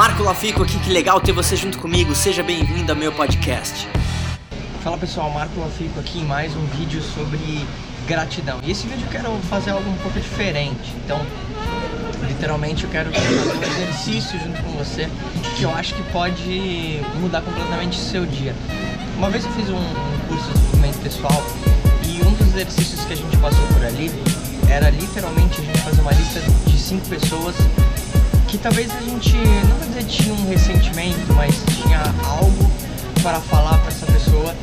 Marco Lafico aqui, que legal ter você junto comigo. Seja bem-vindo ao meu podcast. Fala pessoal, Marco Lafico aqui em mais um vídeo sobre gratidão. E esse vídeo eu quero fazer algo um pouco diferente. Então, literalmente eu quero fazer um exercício junto com você que eu acho que pode mudar completamente o seu dia. Uma vez eu fiz um, um curso de desenvolvimento pessoal e um dos exercícios que a gente passou por ali era literalmente a gente fazer uma lista de cinco pessoas que talvez a gente, não vou dizer tinha um ressentimento, mas tinha algo para falar para essa pessoa.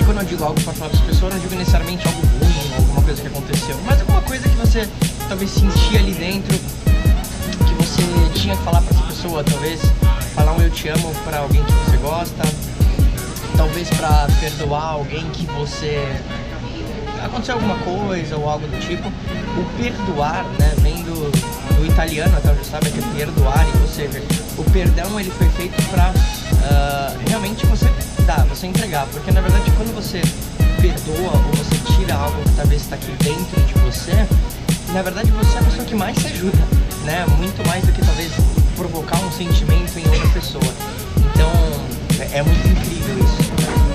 E quando eu digo algo para falar para essa pessoa, eu não digo necessariamente algo ruim, alguma coisa que aconteceu, mas alguma coisa que você talvez sentia ali dentro que você tinha que falar para essa pessoa, talvez falar um eu te amo para alguém que você gosta, talvez para perdoar alguém que você aconteceu alguma coisa ou algo do tipo. O perdoar, né, vem do, do italiano, até onde sabe, que é perdoar, e você o perdão ele foi feito para uh, ah, realmente você dar, você entregar, porque na verdade quando você perdoa ou você tira algo que talvez está aqui dentro de você, na verdade você é a pessoa que mais se ajuda, né? Muito mais do que talvez provocar um sentimento em outra pessoa. Então é, é muito incrível isso.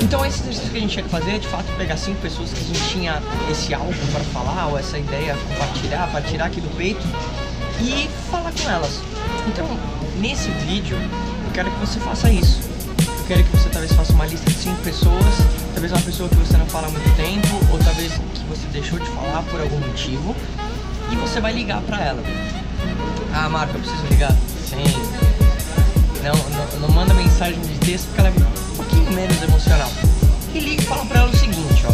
Então esse exercício que a gente tinha que fazer é de fato pegar cinco pessoas que a gente tinha esse algo para falar ou essa ideia compartilhar, para tirar aqui do peito e falar com elas. Então, nesse vídeo, eu quero que você faça isso. Eu quero que você talvez faça uma lista de cinco pessoas, talvez uma pessoa que você não fala há muito tempo, ou talvez que você deixou de falar por algum motivo, e você vai ligar para ela. Ah, Marco, eu preciso ligar? Sim. Não, não, não manda mensagem de texto porque ela é pouquinho menos emocional. E liga e fala pra ela o seguinte, ó.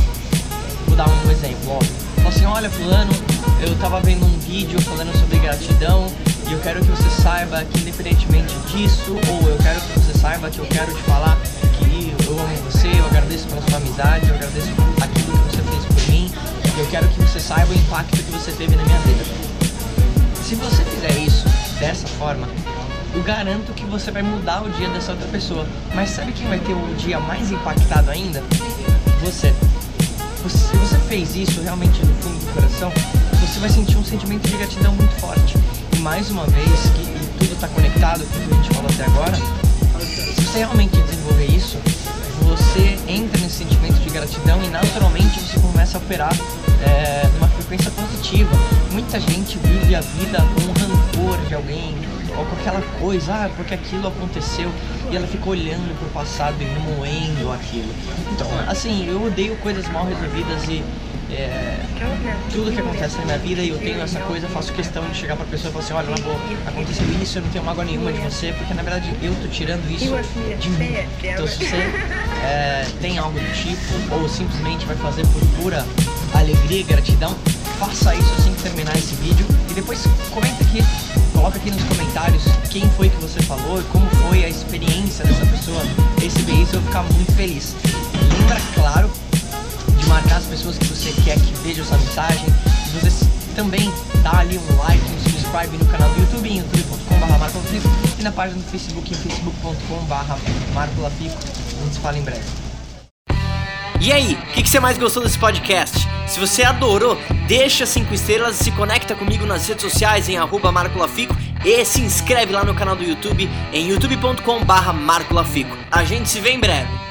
Vou dar um exemplo, ó. Fala assim, olha fulano, eu tava vendo um vídeo falando sobre gratidão e eu quero que você saiba que independentemente disso, ou eu quero que você saiba que eu quero te falar que eu amo você, eu agradeço pela sua amizade, eu agradeço aquilo que você fez por mim, e eu quero que você saiba o impacto que você teve na minha vida. Se você fizer isso dessa forma, eu garanto que você vai mudar o dia dessa outra pessoa. Mas sabe quem vai ter o dia mais impactado ainda? Você. Se você fez isso realmente no fundo do coração, você vai sentir um sentimento de gratidão muito forte. E mais uma vez, que tudo está conectado com o que a gente falou até agora, se você realmente desenvolver isso, você entra nesse sentimento de gratidão e naturalmente você começa a operar é, numa frequência positiva. Muita gente vive a vida com rancor de alguém, ou com aquela coisa, ah, porque aquilo aconteceu, e ela fica olhando pro passado e remoendo aquilo. Então, assim, eu odeio coisas mal resolvidas e é, tudo que acontece na minha vida e eu tenho essa coisa, faço questão de chegar pra pessoa e falar assim, olha, na boa, aconteceu isso, eu não tenho mágoa nenhuma de você, porque na verdade eu tô tirando isso de mim. Então se você é, tem algo do tipo, ou simplesmente vai fazer por pura alegria e gratidão, faça isso assim que terminar esse vídeo e depois comenta aqui Coloca aqui nos comentários quem foi que você falou e como foi a experiência dessa pessoa receber isso, eu vou ficar muito feliz. Lembra, claro, de marcar as pessoas que você quer que vejam essa mensagem. Você também dá ali um like, um subscribe no canal do YouTube, em youtube.com.br e na página do Facebook, em facebook.com.br marcolafico. A gente se fala em breve. E aí, o que, que, você mais gostou desse podcast? Se você adorou, deixa 5 estrelas e se conecta comigo nas redes sociais em arroba marcolafico e se inscreve lá no canal do YouTube em youtube.com barra marcolafico. A gente se vê em breve.